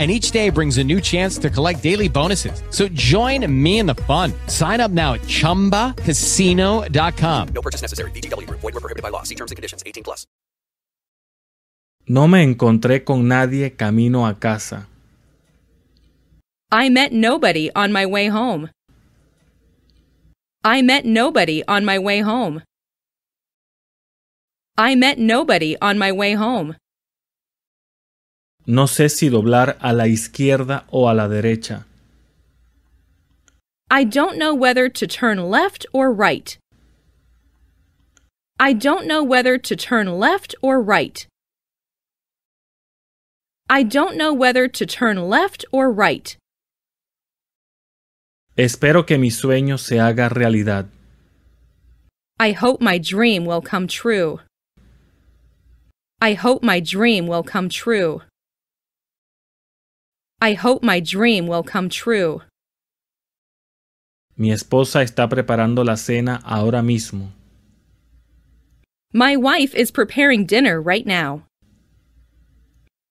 and each day brings a new chance to collect daily bonuses. So join me in the fun. Sign up now at ChumbaCasino.com. No purchase necessary. VGW Group. Void were prohibited by law. See terms and conditions. 18 plus. No me encontré con nadie camino a casa. I met nobody on my way home. I met nobody on my way home. I met nobody on my way home. No sé si doblar a la izquierda o a la derecha. I don't know whether to turn left or right. I don't know whether to turn left or right. I don't know whether to turn left or right. Espero que mi sueño se haga realidad. I hope my dream will come true. I hope my dream will come true. I hope my dream will come true. Mi esposa está preparando la cena ahora mismo. My wife is preparing dinner right now.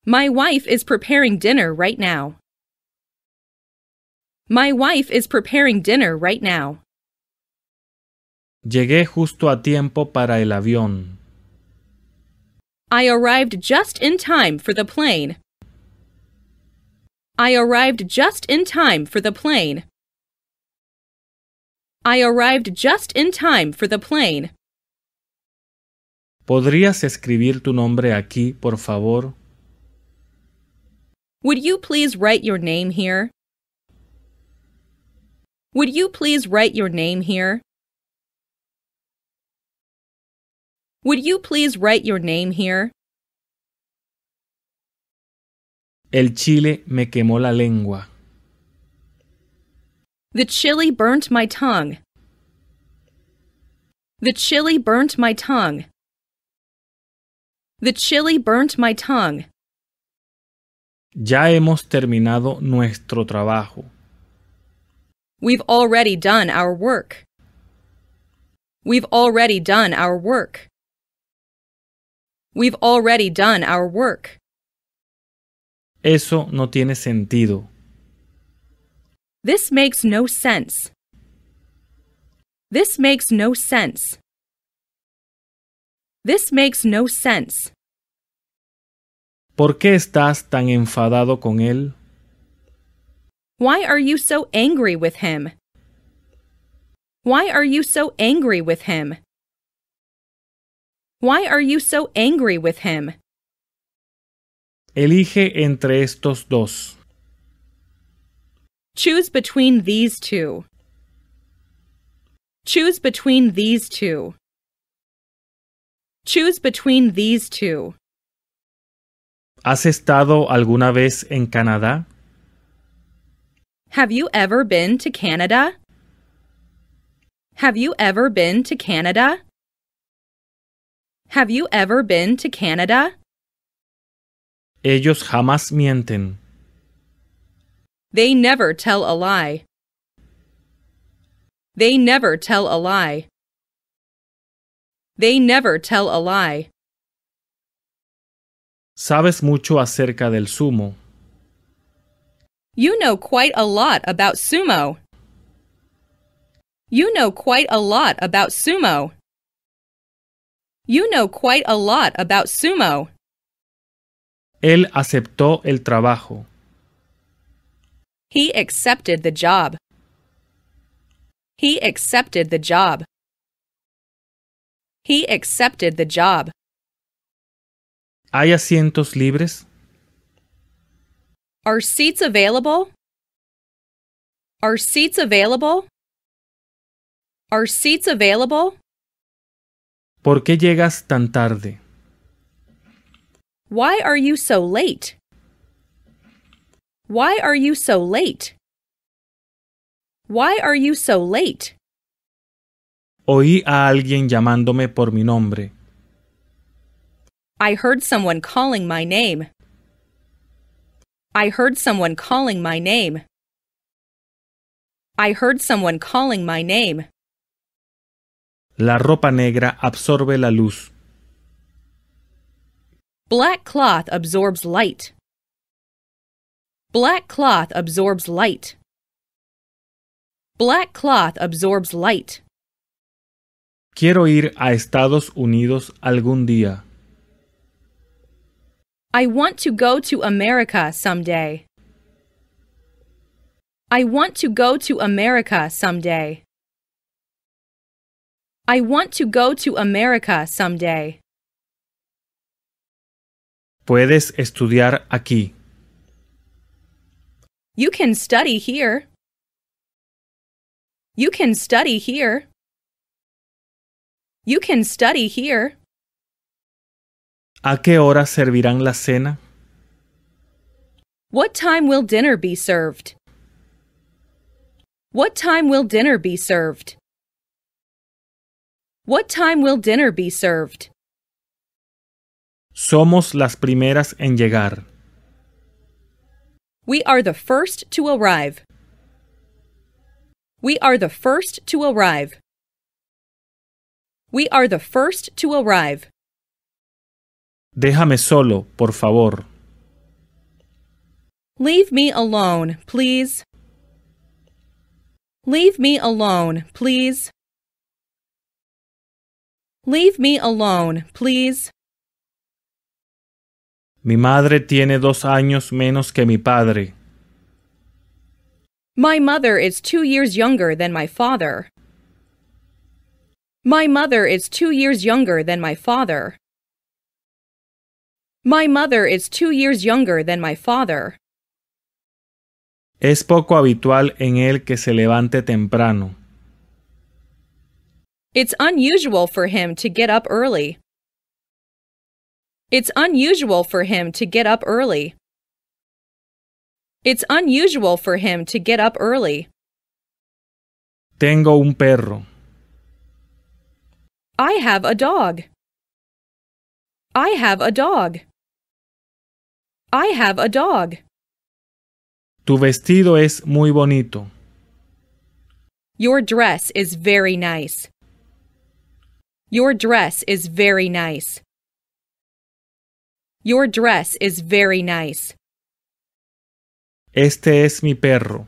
My wife is preparing dinner right now. My wife is preparing dinner right now. Llegué justo a tiempo para el avión. I arrived just in time for the plane. I arrived just in time for the plane. I arrived just in time for the plane. ¿Podrías escribir tu nombre aquí, por favor? Would you please write your name here? Would you please write your name here? Would you please write your name here? El chile me quemó la lengua. The chili burnt my tongue. The chili burnt my tongue. The chili burnt my tongue. Ya hemos terminado nuestro trabajo. We've already done our work. We've already done our work. We've already done our work. Eso no tiene sentido. This makes no sense. This makes no sense. This makes no sense. ¿Por qué estás tan enfadado con él? Why are you so angry with him? Why are you so angry with him? Why are you so angry with him? Elige entre estos dos. Choose between these two. Choose between these two. Choose between these two. ¿Has estado alguna vez en Canadá? Have you ever been to Canada? Have you ever been to Canada? Have you ever been to Canada? Ellos jamás mienten. They never tell a lie. They never tell a lie. They never tell a lie. Sabes mucho acerca del sumo. You know quite a lot about sumo. You know quite a lot about sumo. You know quite a lot about sumo. Él aceptó el trabajo. He accepted the job. He accepted the job. He accepted the job. ¿Hay asientos libres? Are seats available? Are seats available? Are seats available? ¿Por qué llegas tan tarde? Why are you so late? Why are you so late? Why are you so late? Oí a alguien llamándome por mi nombre. I heard someone calling my name. I heard someone calling my name. I heard someone calling my name. La ropa negra absorbe la luz. Black cloth absorbs light. Black cloth absorbs light. Black cloth absorbs light. Quiero ir a Estados Unidos algún día. I want to go to America someday. I want to go to America someday. I want to go to America someday. Puedes estudiar aquí. You can study here. You can study here. You can study here. ¿A qué hora servirán la cena? What time will dinner be served? What time will dinner be served? What time will dinner be served? Somos las primeras en llegar. We are the first to arrive. We are the first to arrive. We are the first to arrive. Déjame solo, por favor. Leave me alone, please. Leave me alone, please. Leave me alone, please. Mi madre tiene dos años menos que mi padre. My mother is two years younger than my father. My mother is two years younger than my father. My mother is two years younger than my father. Es poco habitual en él que se levante temprano. It's unusual for him to get up early. It's unusual for him to get up early. It's unusual for him to get up early. Tengo un perro. I have a dog. I have a dog. I have a dog. Tu vestido es muy bonito. Your dress is very nice. Your dress is very nice. Your dress is very nice. Este es mi perro.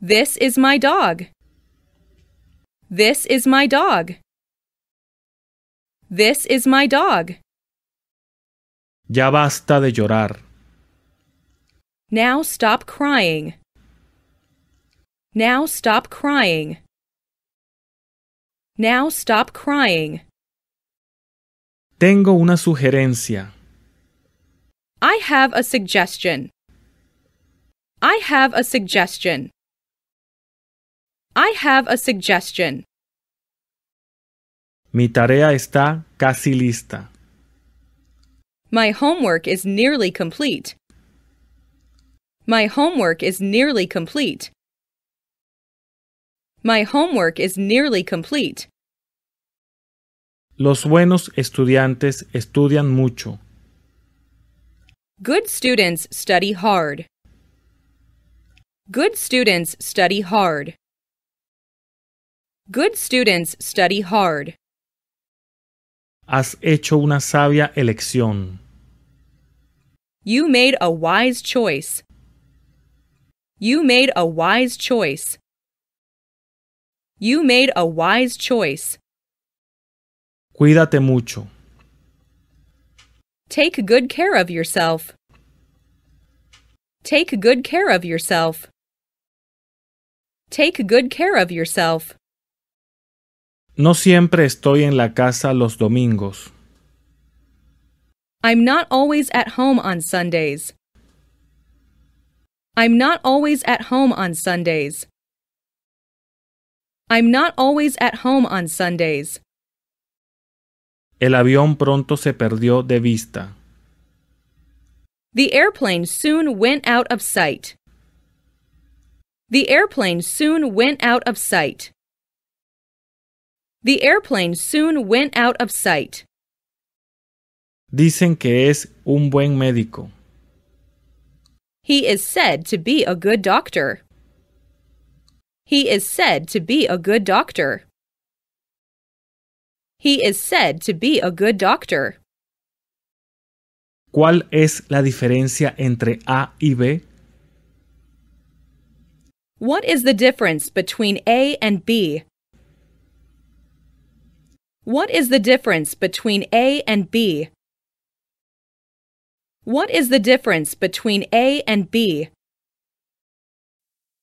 This is my dog. This is my dog. This is my dog. Ya basta de llorar. Now stop crying. Now stop crying. Now stop crying. Tengo una sugerencia. I have a suggestion. I have a suggestion. I have a suggestion. Mi tarea está casi lista. My homework is nearly complete. My homework is nearly complete. My homework is nearly complete. Los buenos estudiantes estudian mucho. Good students study hard. Good students study hard. Good students study hard. Has hecho una sabia elección. You made a wise choice. You made a wise choice. You made a wise choice. Cuídate mucho. Take good care of yourself. Take good care of yourself. Take good care of yourself. No siempre estoy en la casa los domingos. I'm not always at home on Sundays. I'm not always at home on Sundays. I'm not always at home on Sundays. El avión pronto se perdió de vista. The airplane soon went out of sight. The airplane soon went out of sight. The airplane soon went out of sight. Dicen que es un buen médico. He is said to be a good doctor. He is said to be a good doctor. He is said to be a good doctor. ¿Cuál es la diferencia entre A y B? What is the difference between A and B? What is the difference between A and B? What is the difference between A and B?